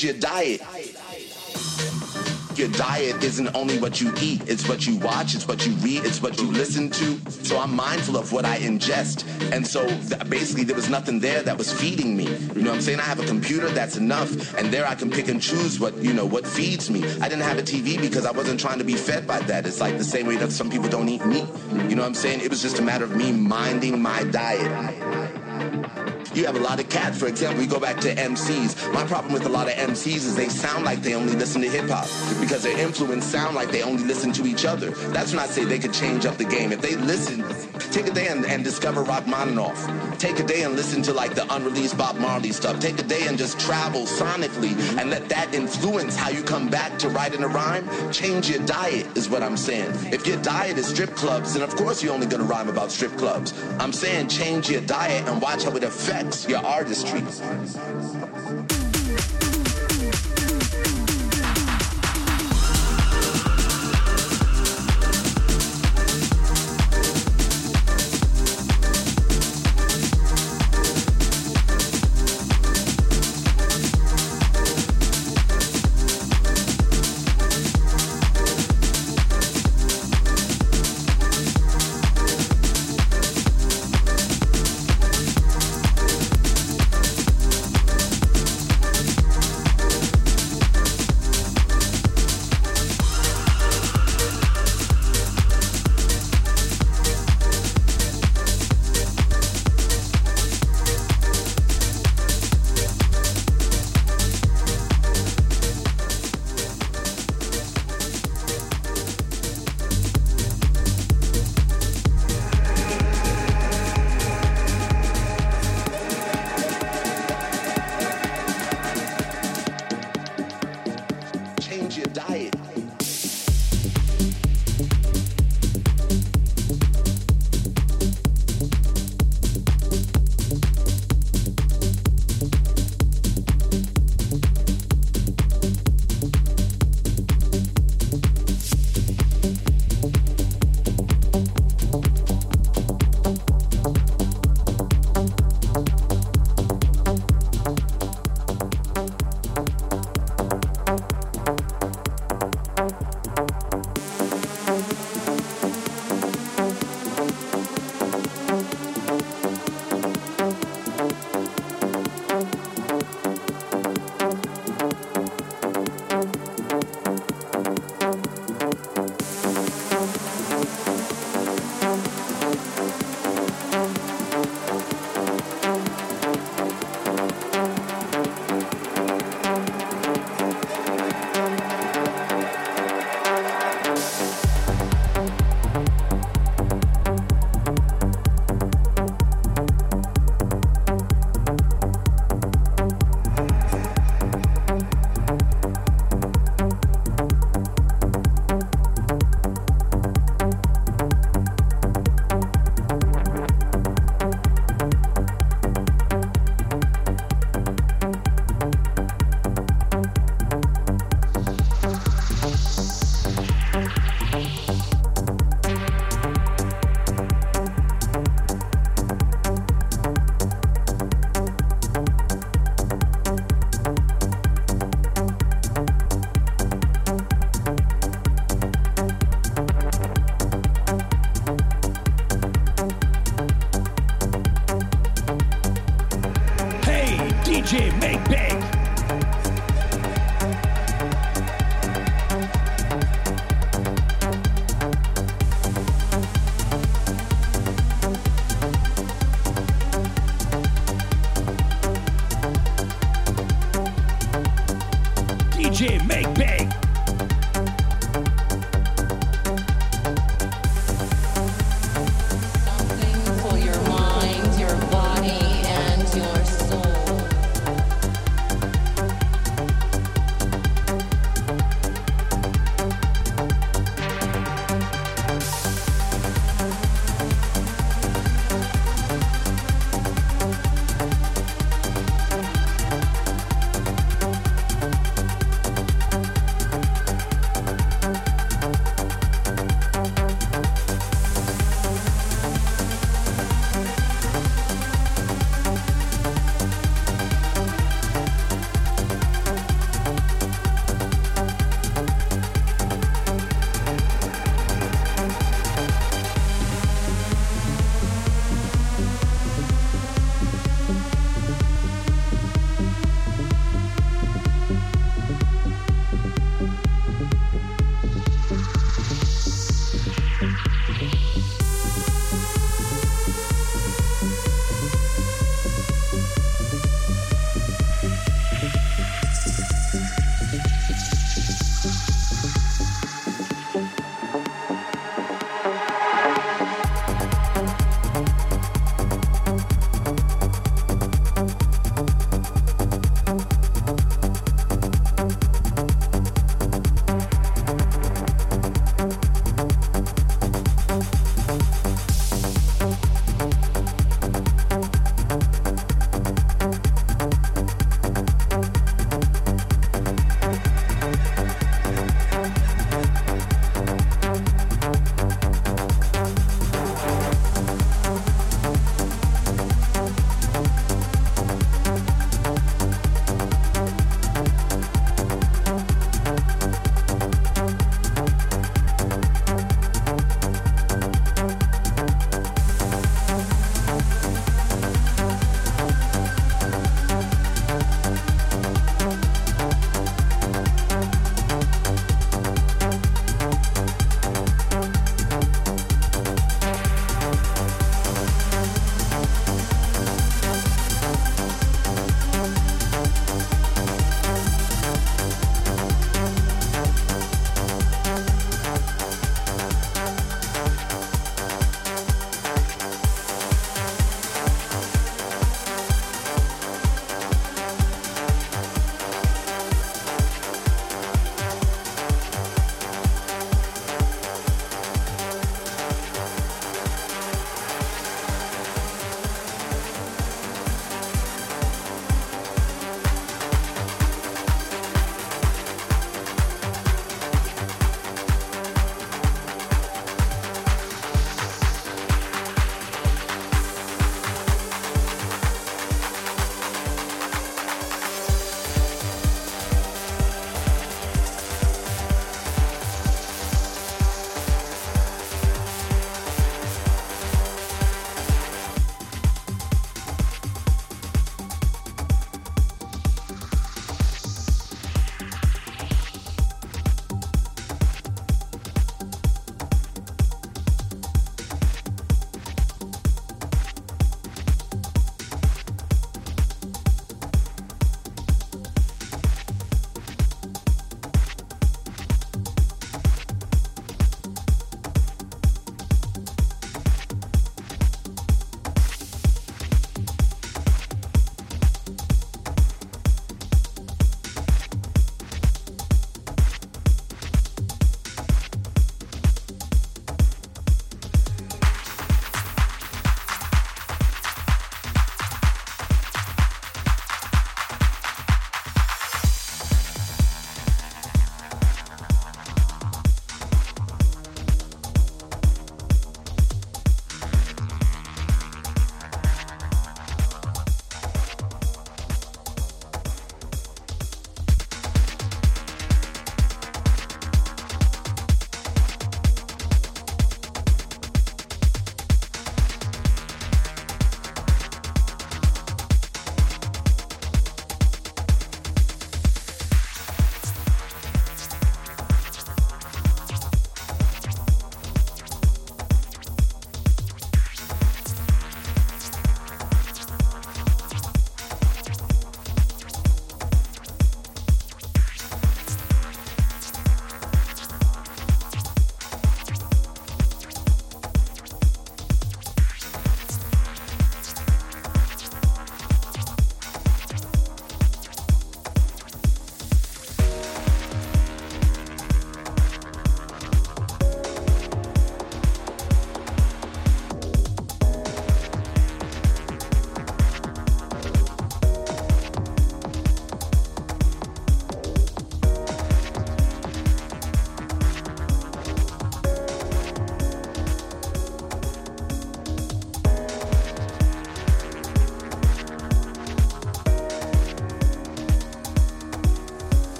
change your diet your diet isn't only what you eat, it's what you watch, it's what you read, it's what you listen to. So I'm mindful of what I ingest. And so th- basically there was nothing there that was feeding me. You know what I'm saying? I have a computer that's enough and there I can pick and choose what, you know, what feeds me. I didn't have a TV because I wasn't trying to be fed by that. It's like the same way that some people don't eat meat. You know what I'm saying? It was just a matter of me minding my diet. You have a lot of cats, for example, you go back to MCs. My problem with a lot of MCs is they sound like they only listen to hip hop because their influence sound like they only listen to each other. That's when I say they could change up the game. If they listen, take a day and, and discover Rachmaninoff. Take a day and listen to like the unreleased Bob Marley stuff. Take a day and just travel sonically and let that influence how you come back to writing a rhyme. Change your diet is what I'm saying. If your diet is strip clubs, then of course you're only gonna rhyme about strip clubs. I'm saying change your diet and watch how it affects your artistry. Thank you.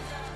자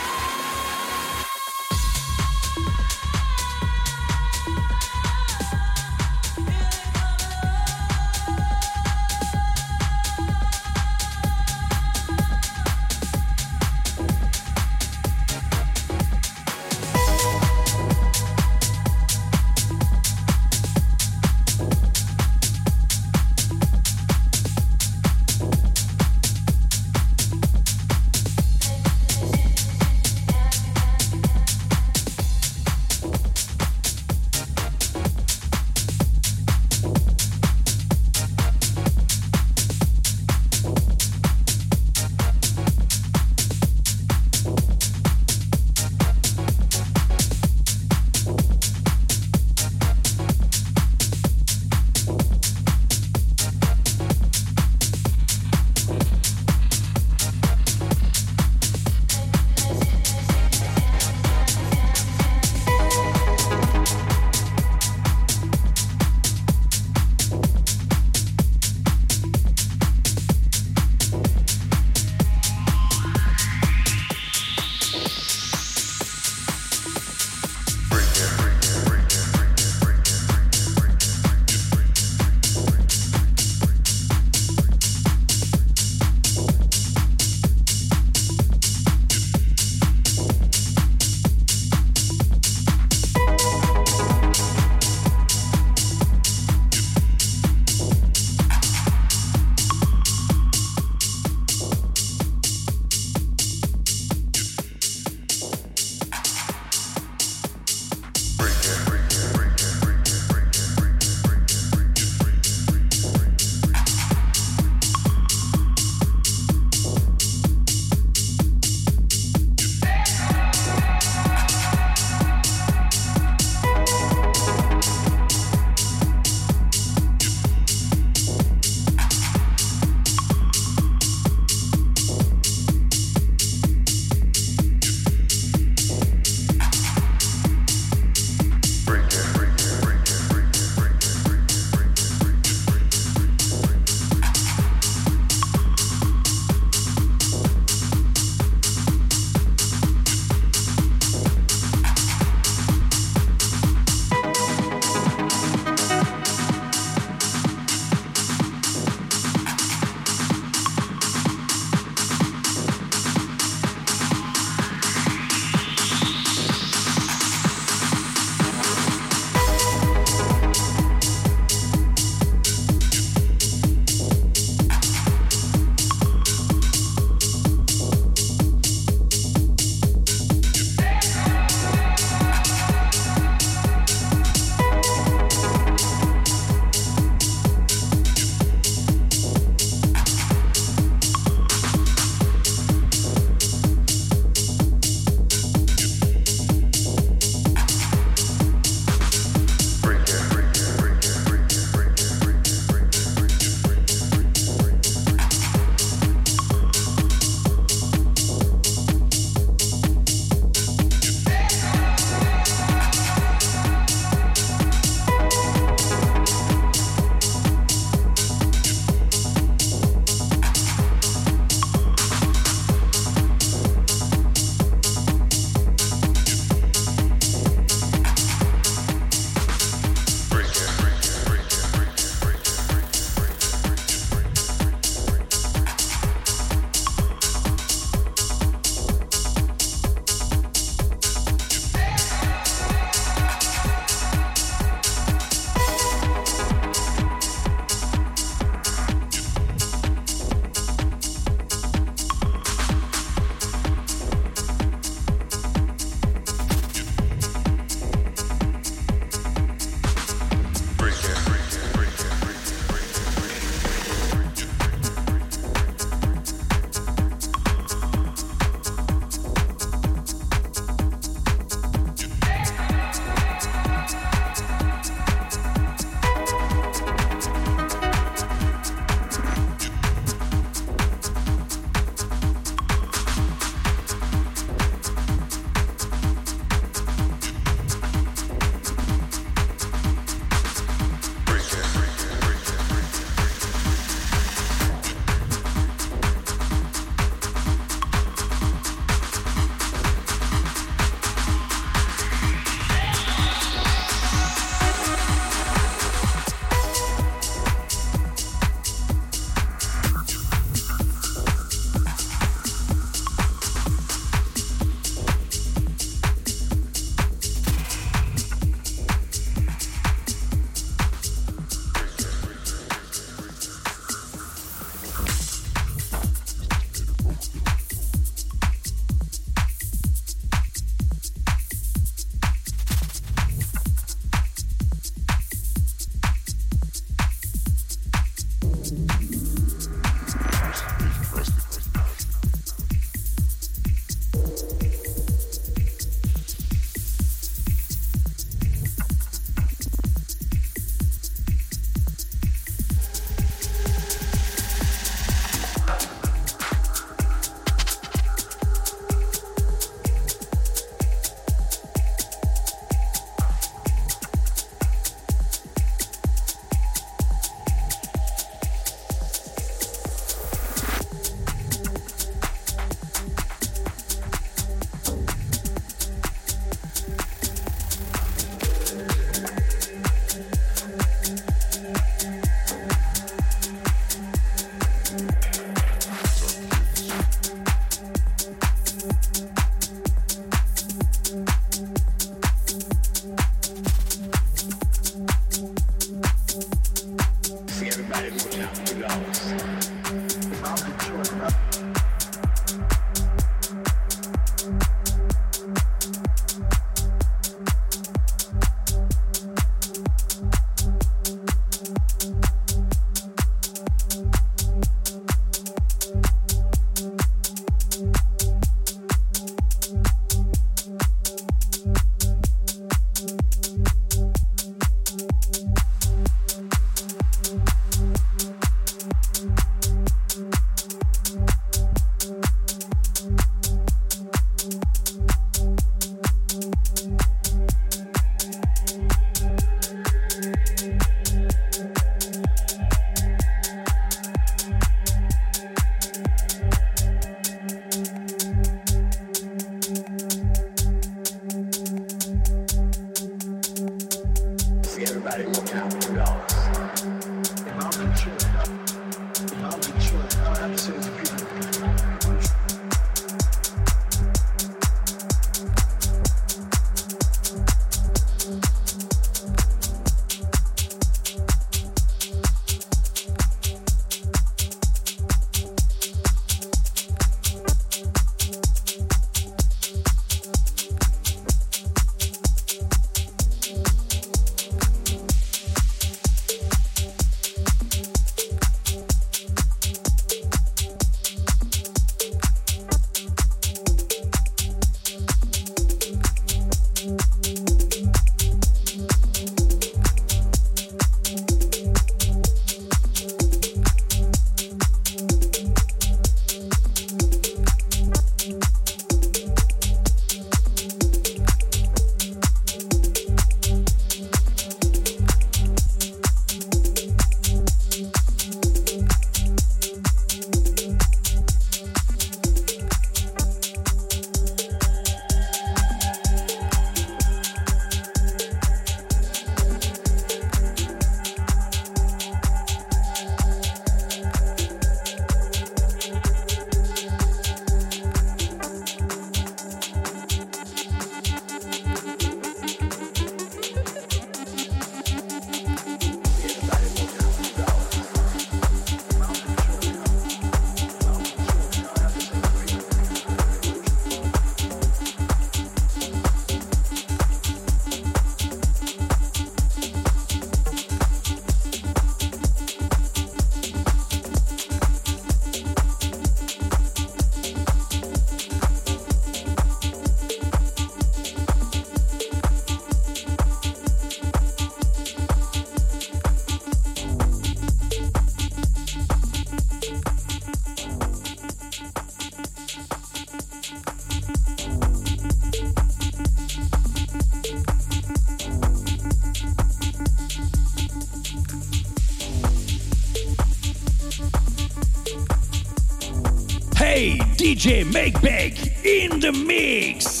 DJ Meg Beg in the mix.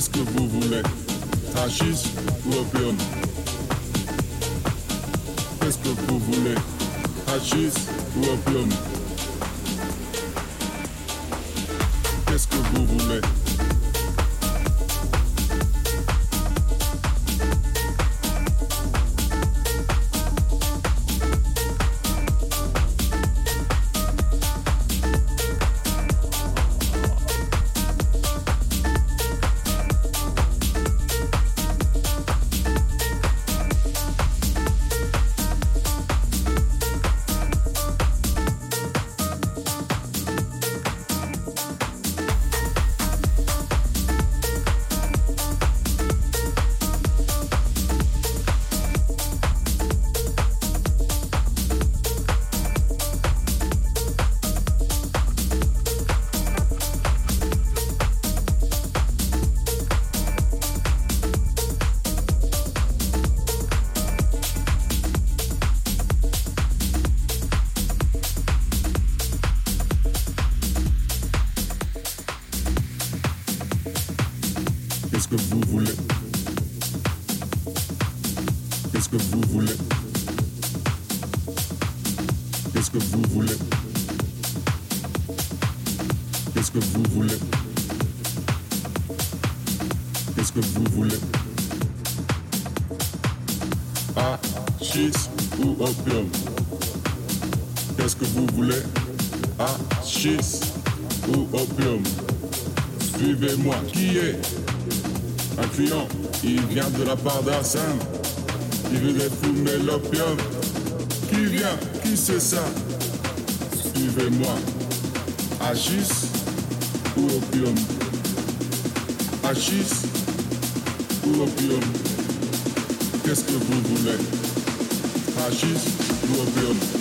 Qu'est-ce que vous voulez? Hachis ou opium Qu'est-ce que vous voulez? Hachis ou opium Qu'est-ce que vous voulez? d'Arsène. Il veut fumer l'opium. Qui vient? Qui c'est ça? Suivez-moi. Achis ou opium? Achis ou opium? Qu'est-ce que vous voulez? Achis ou opium?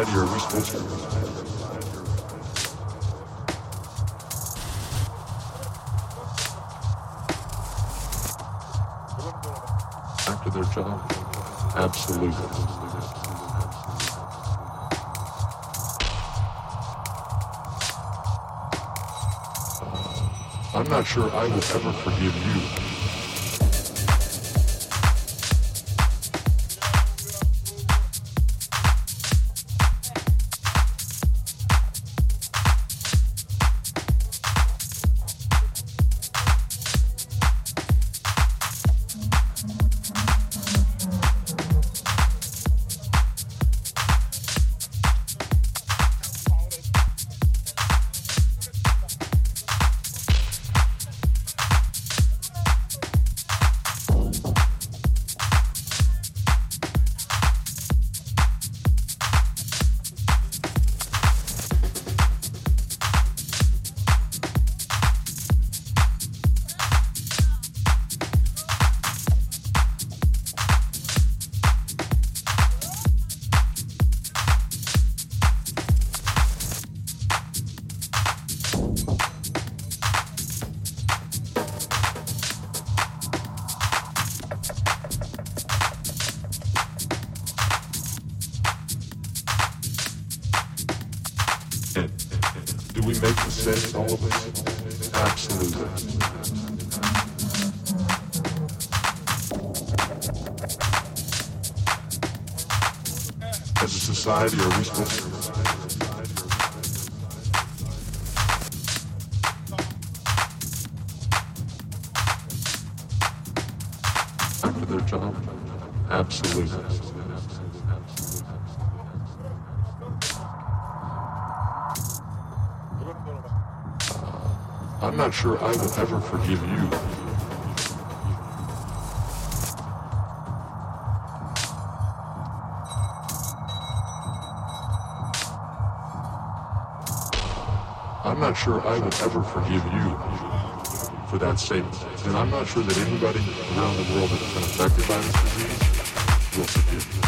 After their job? Absolutely. Uh, I'm not sure I will ever forgive you. Not sure I will ever forgive you. I'm not sure I will ever forgive you for that statement. And I'm not sure that anybody around the world that has been affected by this disease will forgive you.